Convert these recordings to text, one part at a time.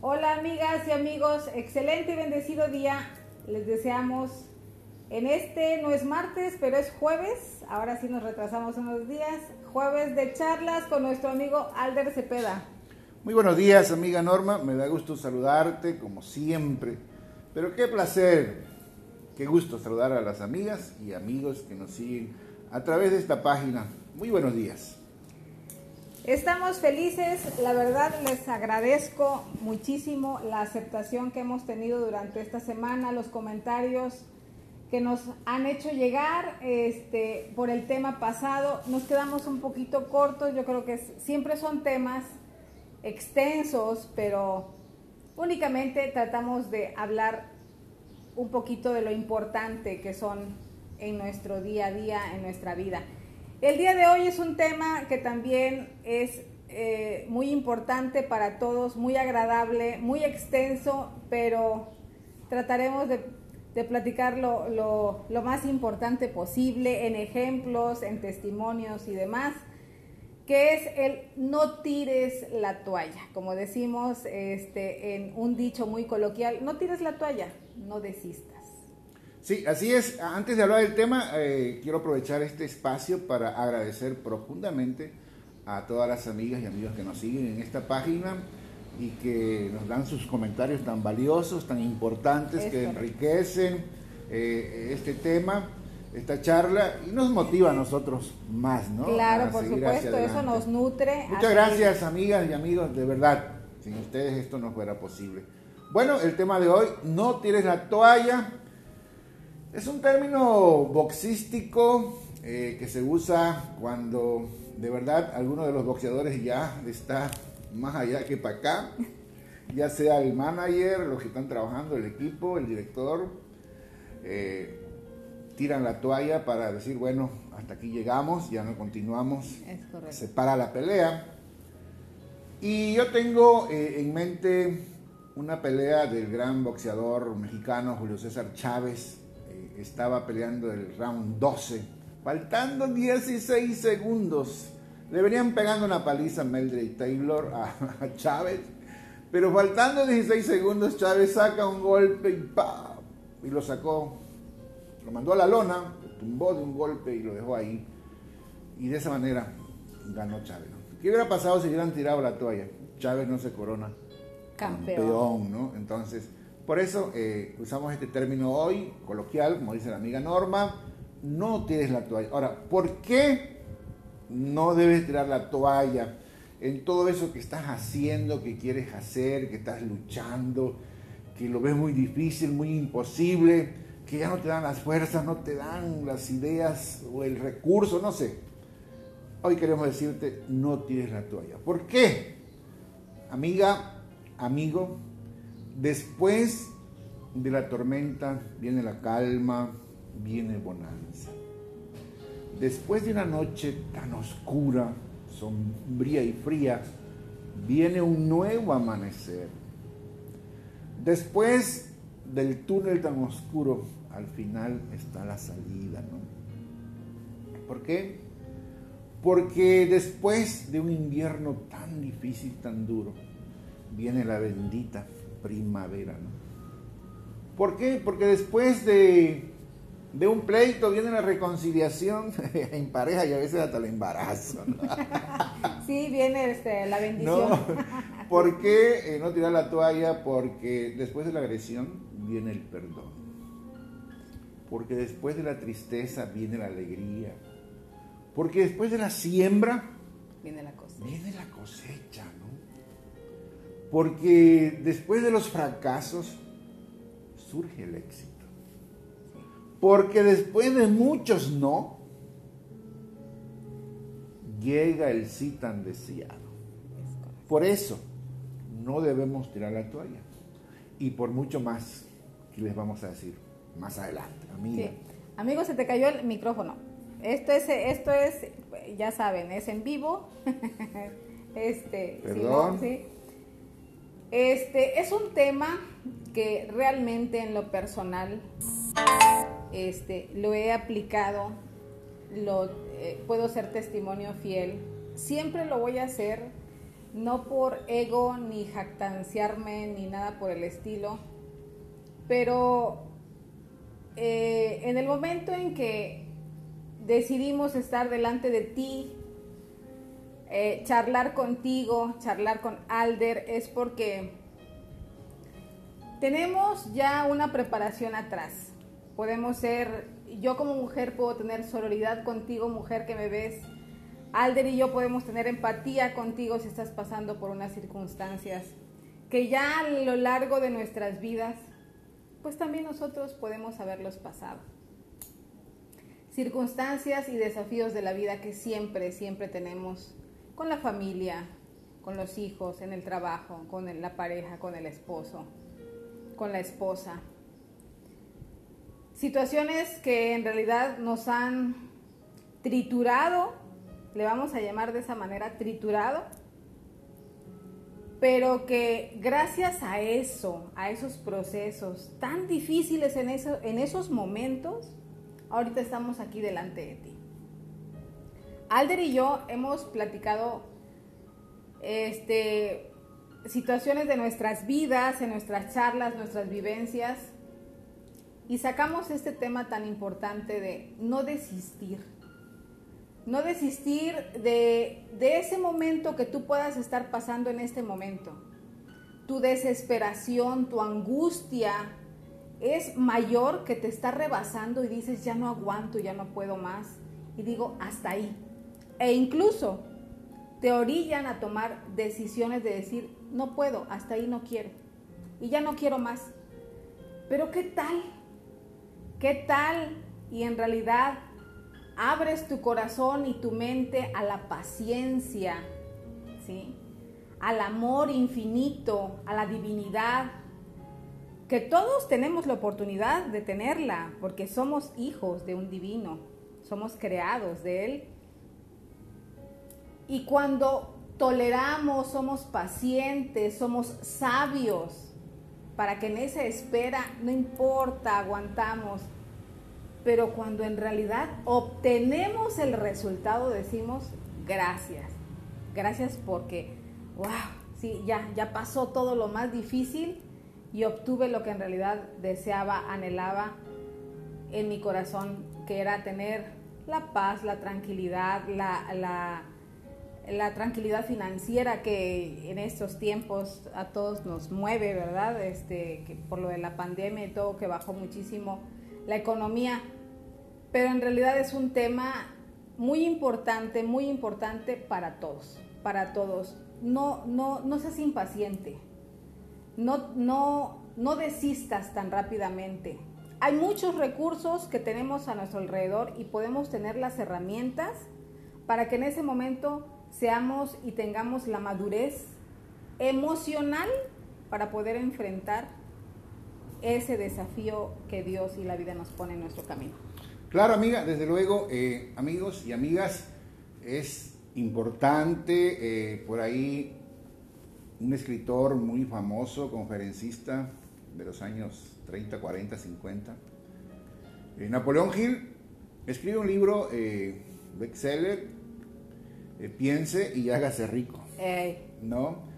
Hola amigas y amigos, excelente y bendecido día. Les deseamos en este, no es martes, pero es jueves. Ahora sí nos retrasamos unos días. Jueves de charlas con nuestro amigo Alder Cepeda. Muy buenos días, amiga Norma. Me da gusto saludarte, como siempre. Pero qué placer, qué gusto saludar a las amigas y amigos que nos siguen a través de esta página. Muy buenos días. Estamos felices, la verdad les agradezco muchísimo la aceptación que hemos tenido durante esta semana, los comentarios que nos han hecho llegar este, por el tema pasado. Nos quedamos un poquito cortos, yo creo que siempre son temas extensos, pero únicamente tratamos de hablar un poquito de lo importante que son en nuestro día a día, en nuestra vida. El día de hoy es un tema que también es eh, muy importante para todos, muy agradable, muy extenso, pero trataremos de, de platicar lo, lo, más importante posible en ejemplos, en testimonios y demás, que es el no tires la toalla. Como decimos este, en un dicho muy coloquial, no tires la toalla, no desistas. Sí, así es. Antes de hablar del tema, eh, quiero aprovechar este espacio para agradecer profundamente a todas las amigas y amigos que nos siguen en esta página y que nos dan sus comentarios tan valiosos, tan importantes, que enriquecen eh, este tema, esta charla y nos motiva a nosotros más, ¿no? Claro, por supuesto, eso nos nutre. Muchas gracias, amigas y amigos, de verdad. Sin ustedes esto no fuera posible. Bueno, el tema de hoy, no tires la toalla es un término boxístico eh, que se usa cuando de verdad alguno de los boxeadores ya está más allá que para acá, ya sea el manager, los que están trabajando, el equipo, el director, eh, tiran la toalla para decir, bueno, hasta aquí llegamos, ya no continuamos, se para la pelea. Y yo tengo eh, en mente una pelea del gran boxeador mexicano Julio César Chávez, estaba peleando el round 12, faltando 16 segundos. Le venían pegando una paliza a Meldred Taylor, a, Chávez, pero faltando 16 segundos, Chávez saca un golpe y ¡pa! Y lo sacó, lo mandó a la lona, lo tumbó de un golpe y lo dejó ahí. Y de esa manera ganó Chávez. ¿Qué hubiera pasado si hubieran tirado la toalla? Chávez no se corona campeón, campeón ¿no? Entonces, por eso eh, usamos este término hoy, coloquial, como dice la amiga Norma, no tires la toalla. Ahora, ¿por qué no debes tirar la toalla en todo eso que estás haciendo, que quieres hacer, que estás luchando, que lo ves muy difícil, muy imposible, que ya no te dan las fuerzas, no te dan las ideas o el recurso, no sé? Hoy queremos decirte, no tires la toalla. ¿Por qué? Amiga, amigo, Después de la tormenta viene la calma, viene bonanza. Después de una noche tan oscura, sombría y fría, viene un nuevo amanecer. Después del túnel tan oscuro, al final está la salida, ¿no? ¿Por qué? Porque después de un invierno tan difícil, tan duro, viene la bendita primavera. ¿no? ¿Por qué? Porque después de, de un pleito viene la reconciliación en pareja y a veces hasta el embarazo. ¿no? sí, viene este, la bendición. No, ¿Por qué eh, no tirar la toalla? Porque después de la agresión viene el perdón. Porque después de la tristeza viene la alegría. Porque después de la siembra viene la cosecha. Viene la cosecha, ¿no? Porque después de los fracasos surge el éxito. Porque después de muchos no, llega el sí tan deseado. Por eso no debemos tirar la toalla. Y por mucho más que les vamos a decir más adelante, amiga. Amigo, se te cayó el micrófono. Esto es, esto es, ya saben, es en vivo. este, Perdón. ¿sí? Este es un tema que realmente en lo personal este, lo he aplicado, lo, eh, puedo ser testimonio fiel, siempre lo voy a hacer no por ego ni jactanciarme ni nada por el estilo, pero eh, en el momento en que decidimos estar delante de ti, eh, charlar contigo, charlar con Alder, es porque tenemos ya una preparación atrás. Podemos ser, yo como mujer puedo tener sororidad contigo, mujer que me ves. Alder y yo podemos tener empatía contigo si estás pasando por unas circunstancias que ya a lo largo de nuestras vidas, pues también nosotros podemos haberlos pasado. Circunstancias y desafíos de la vida que siempre, siempre tenemos con la familia, con los hijos, en el trabajo, con la pareja, con el esposo con la esposa. Situaciones que en realidad nos han triturado, le vamos a llamar de esa manera, triturado, pero que gracias a eso, a esos procesos tan difíciles en, en esos momentos, ahorita estamos aquí delante de ti. Alder y yo hemos platicado este, situaciones de nuestras vidas, en nuestras charlas, nuestras vivencias, y sacamos este tema tan importante de no desistir. No desistir de, de ese momento que tú puedas estar pasando en este momento. Tu desesperación, tu angustia es mayor que te está rebasando y dices, ya no aguanto, ya no puedo más. Y digo, hasta ahí. E incluso te orillan a tomar decisiones de decir, no puedo, hasta ahí no quiero. Y ya no quiero más. Pero ¿qué tal? ¿Qué tal? Y en realidad abres tu corazón y tu mente a la paciencia, ¿sí? Al amor infinito, a la divinidad, que todos tenemos la oportunidad de tenerla, porque somos hijos de un divino, somos creados de Él. Y cuando toleramos, somos pacientes, somos sabios, para que en esa espera no importa, aguantamos. Pero cuando en realidad obtenemos el resultado, decimos gracias. Gracias porque, wow, sí, ya, ya pasó todo lo más difícil y obtuve lo que en realidad deseaba, anhelaba en mi corazón, que era tener la paz, la tranquilidad, la, la la tranquilidad financiera que en estos tiempos a todos nos mueve, ¿verdad? Este, que por lo de la pandemia y todo, que bajó muchísimo la economía. Pero en realidad es un tema muy importante, muy importante para todos, para todos. No, no, no seas impaciente. No, no, no desistas tan rápidamente. Hay muchos recursos que tenemos a nuestro alrededor y podemos tener las herramientas para que en ese momento seamos y tengamos la madurez emocional para poder enfrentar ese desafío que Dios y la vida nos pone en nuestro camino. Claro, amiga, desde luego, eh, amigos y amigas, es importante, eh, por ahí, un escritor muy famoso, conferencista de los años 30, 40, 50, Napoleón Hill, escribe un libro, eh, bestseller, eh, piense y hágase rico. ¿No?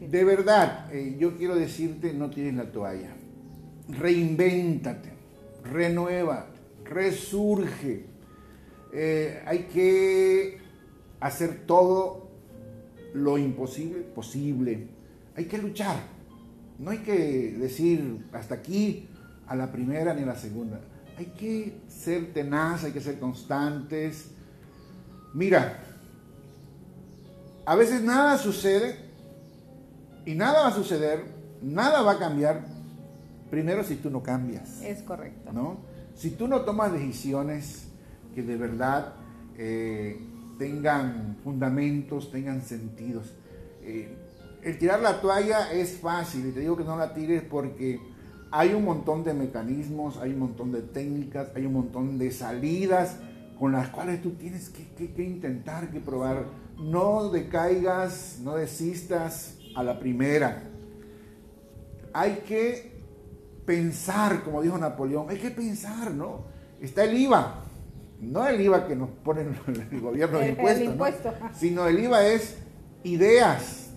De verdad, eh, yo quiero decirte, no tienes la toalla. Reinvéntate, renueva, resurge. Eh, hay que hacer todo lo imposible posible. Hay que luchar. No hay que decir hasta aquí a la primera ni a la segunda. Hay que ser tenaz, hay que ser constantes. Mira, a veces nada sucede y nada va a suceder, nada va a cambiar, primero si tú no cambias. Es correcto. ¿no? Si tú no tomas decisiones que de verdad eh, tengan fundamentos, tengan sentidos. Eh, el tirar la toalla es fácil y te digo que no la tires porque hay un montón de mecanismos, hay un montón de técnicas, hay un montón de salidas con las cuales tú tienes que, que intentar, que probar no decaigas, no desistas a la primera. Hay que pensar, como dijo Napoleón, hay que pensar, ¿no? Está el IVA, no el IVA que nos pone el gobierno de impuestos, sino el IVA es ideas,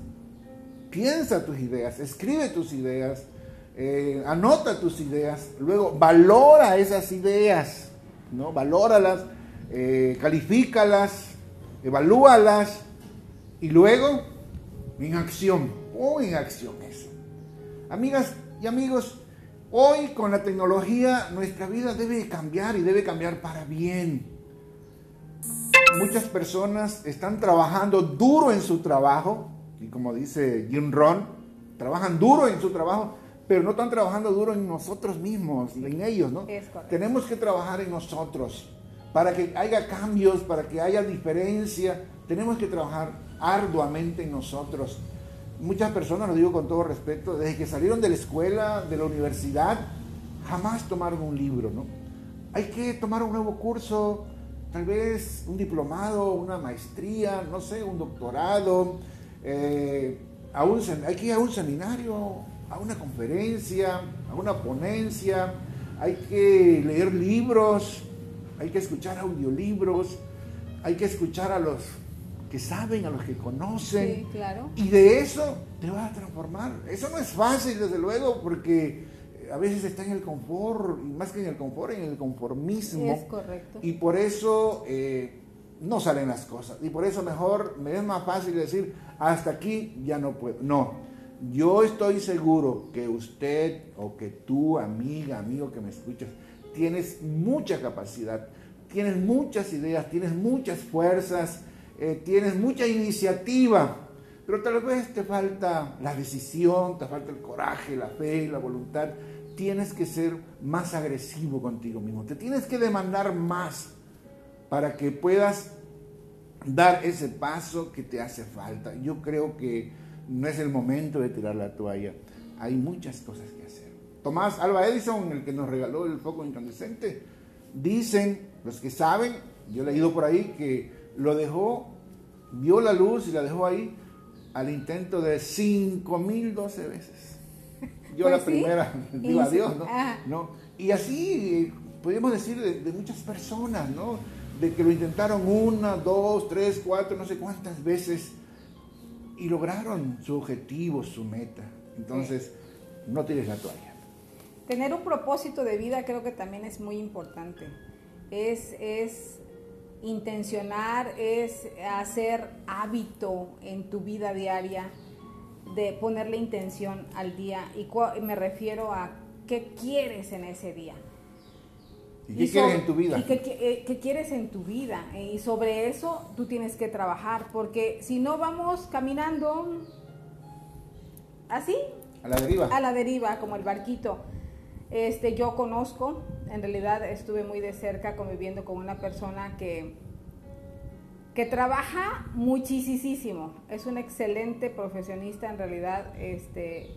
piensa tus ideas, escribe tus ideas, eh, anota tus ideas, luego valora esas ideas, ¿no? Valóralas, eh, califícalas, evalúalas y luego en acción, o en acción eso. Amigas y amigos, hoy con la tecnología nuestra vida debe cambiar y debe cambiar para bien. Muchas personas están trabajando duro en su trabajo, y como dice Jim Ron, trabajan duro en su trabajo, pero no están trabajando duro en nosotros mismos, en ellos, ¿no? Tenemos que trabajar en nosotros para que haya cambios, para que haya diferencia. Tenemos que trabajar arduamente en nosotros. Muchas personas, lo digo con todo respeto, desde que salieron de la escuela, de la universidad, jamás tomaron un libro, ¿no? Hay que tomar un nuevo curso, tal vez un diplomado, una maestría, no sé, un doctorado, eh, hay que ir a un seminario, a una conferencia, a una ponencia, hay que leer libros, hay que escuchar audiolibros, hay que escuchar a los que saben, a los que conocen. Sí, claro. Y de eso te vas a transformar. Eso no es fácil, desde luego, porque a veces está en el confort, y más que en el confort, en el conformismo. Es correcto. Y por eso eh, no salen las cosas. Y por eso mejor me es más fácil decir, hasta aquí ya no puedo. No, yo estoy seguro que usted o que tú, amiga, amigo que me escuchas, tienes mucha capacidad, tienes muchas ideas, tienes muchas fuerzas, eh, tienes mucha iniciativa, pero tal vez te falta la decisión, te falta el coraje, la fe, la voluntad. Tienes que ser más agresivo contigo mismo, te tienes que demandar más para que puedas dar ese paso que te hace falta. Yo creo que no es el momento de tirar la toalla. Hay muchas cosas que hacer. Tomás Alba Edison, el que nos regaló el foco incandescente, dicen los que saben, yo he leído por ahí que lo dejó, vio la luz y la dejó ahí al intento de 5012 veces. Yo Pues la sí. primera, digo Y- adiós, ¿no? Y así podemos decir de, de muchas personas, ¿no? De que lo intentaron una, dos, tres, cuatro, no sé cuántas veces y lograron su objetivo, su meta. Entonces, no tires la toalla. Tener un propósito de vida creo que también es muy importante. Es, es intencionar, es hacer hábito en tu vida diaria de ponerle intención al día. Y me refiero a qué quieres en ese día. ¿Y qué quieres en tu vida? Y qué, qué- eh, qué quieres en tu vida. Y sobre eso tú tienes que trabajar, porque si no vamos caminando así, A la deriva. a la deriva, como el barquito. Este, yo conozco, en realidad estuve muy de cerca conviviendo con una persona que, que trabaja muchísimo. Es un excelente profesionista, en realidad, este,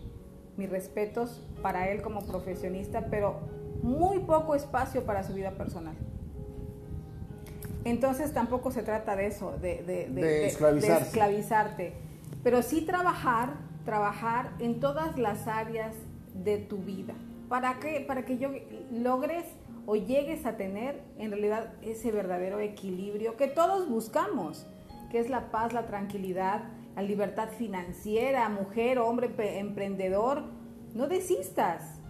mis respetos para él como profesionista, pero muy poco espacio para su vida personal. Entonces tampoco se trata de eso, de, esclavizarte, pero sí trabajar, trabajar en todas las áreas de tu vida. ¿Para qué? Para que yo logres o llegues a tener en realidad ese verdadero equilibrio que todos buscamos, que es la paz, la tranquilidad, la libertad financiera, mujer, hombre, emprendedor. No desistas.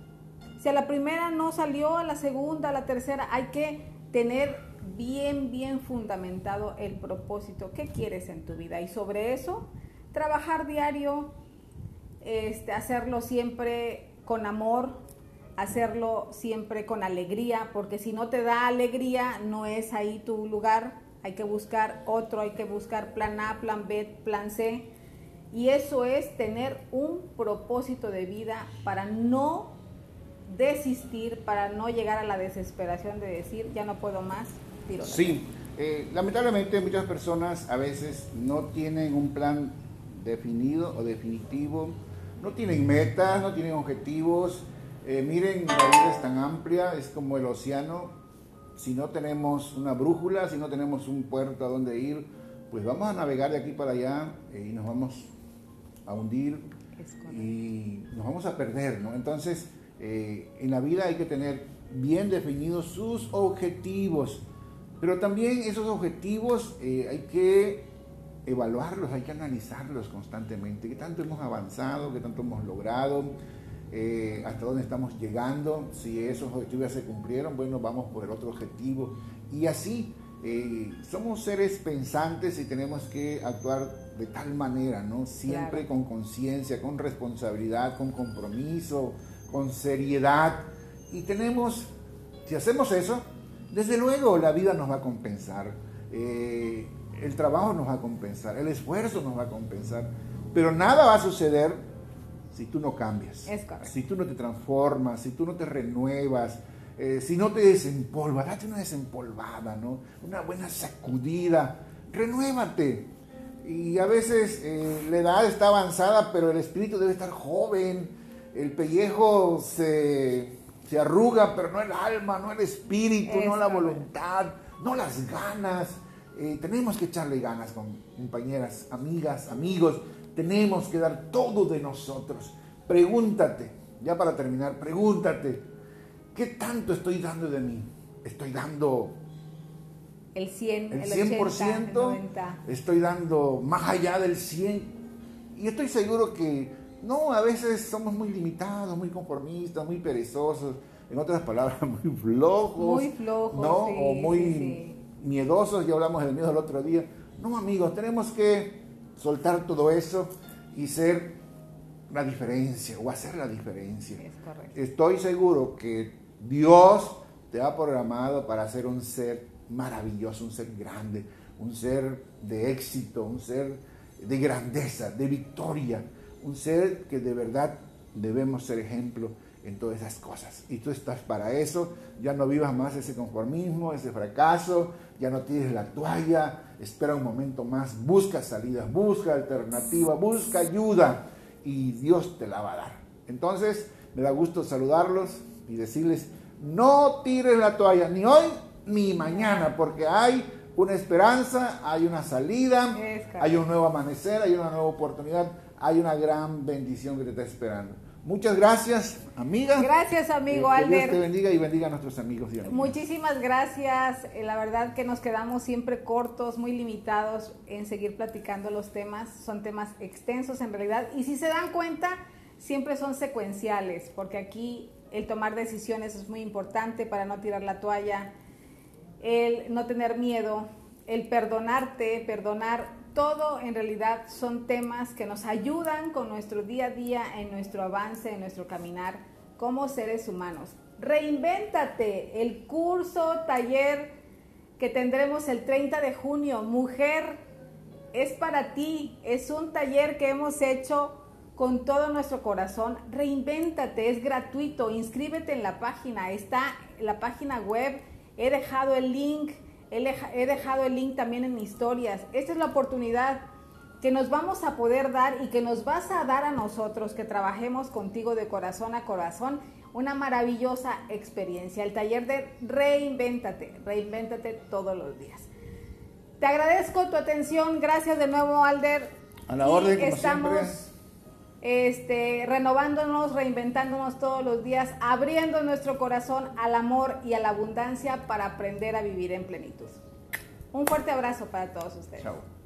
Si a la primera no salió, a la segunda, a la tercera, hay que tener bien, bien fundamentado el propósito. ¿Qué quieres en tu vida? Y sobre eso, trabajar diario, este, hacerlo siempre con amor, hacerlo siempre con alegría, porque si no te da alegría, no es ahí tu lugar. Hay que buscar otro, hay que buscar plan A, plan B, plan C. Y eso es tener un propósito de vida para no desistir, para no llegar a la desesperación de decir, ya no puedo más, tiro Sí, eh, lamentablemente muchas personas a veces no tienen un plan definido o definitivo, no tienen metas, no tienen objetivos. Eh, miren, la vida es tan amplia, es como el océano. Si no tenemos una brújula, si no tenemos un puerto a donde ir, pues vamos a navegar de aquí para allá eh, y nos vamos a hundir y nos vamos a perder, ¿no? Entonces, eh, en la vida hay que tener bien definidos sus objetivos, pero también esos objetivos hay que evaluarlos, hay que analizarlos constantemente. ¿Qué tanto hemos avanzado? ¿Qué tanto hemos logrado? Eh, ¿Hasta dónde estamos llegando? Si esos objetivos se cumplieron, bueno, vamos por el otro objetivo. Y así, eh, somos seres pensantes y tenemos que actuar de tal manera, ¿no? Siempre con conciencia, con responsabilidad, con compromiso, con seriedad. Y tenemos, si hacemos eso, desde luego la vida nos va a compensar. Eh, el trabajo nos va a compensar, el esfuerzo nos va a compensar, pero nada va a suceder si tú no cambias, si tú no te transformas, si tú no te renuevas, eh, si no te desempolvas, date una desempolvada, ¿no? Una buena sacudida, renuévate. Y a veces eh, la edad está avanzada, pero el espíritu debe estar joven, el pellejo se, se arruga, pero no el alma, no el espíritu, no la voluntad, no las ganas. Eh, tenemos que echarle ganas, compañeras, amigas, amigos. Tenemos que dar todo de nosotros. Pregúntate, ya para terminar, pregúntate, ¿qué tanto estoy dando de mí? ¿Estoy dando el 100, el, 100%? ¿Estoy dando más allá del 100? Y estoy seguro que no, a veces somos muy limitados, muy conformistas, muy perezosos, en otras palabras, muy flojos. Muy flojos, ¿no? o muy miedosos, ya hablamos del miedo el otro día. No, amigos, tenemos que soltar todo eso y ser la diferencia o hacer la diferencia. Estoy seguro que Dios te ha programado para ser un ser maravilloso, un ser grande, un ser de éxito, un ser de grandeza, de victoria, un ser que de verdad debemos ser ejemplo en todas esas cosas. Y tú estás para eso, ya no vivas más ese conformismo, ese fracaso, ya no tienes la toalla, espera un momento más, busca salidas, busca alternativa, busca ayuda y Dios te la va a dar. Entonces, me da gusto saludarlos y decirles, no tires la toalla, ni hoy ni mañana, porque hay una esperanza, hay una salida, hay un nuevo amanecer, hay una nueva oportunidad, hay una gran bendición que te está esperando. Muchas gracias, amiga. Gracias, amigo eh, que Dios te bendiga y bendiga a nuestros amigos y Muchísimas gracias. Eh, la verdad que nos quedamos siempre cortos, muy limitados en seguir platicando los temas. Son temas extensos en realidad. Y si se dan cuenta, siempre son secuenciales, porque aquí el tomar decisiones es muy importante para no tirar la toalla, el no tener miedo, el perdonarte, perdonar todo en realidad son temas que nos ayudan con nuestro día a día, en nuestro avance, en nuestro caminar como seres humanos. Reinvéntate, el curso, taller que tendremos el 30 de junio, mujer, es para ti, es un taller que hemos hecho con todo nuestro corazón. Reinvéntate, es gratuito, inscríbete en la página, está la página web, he dejado el link He dejado el link también en historias. Esta es la oportunidad que nos vamos a poder dar y que nos vas a dar a nosotros que trabajemos contigo de corazón a corazón una maravillosa experiencia. El taller de Reinvéntate, reinvéntate todos los días. Te agradezco tu atención, gracias de nuevo Alder. A la orden, como estamos este, renovándonos, reinventándonos todos los días, abriendo nuestro corazón al amor y a la abundancia para aprender a vivir en plenitud. Un fuerte abrazo para todos ustedes. Chao.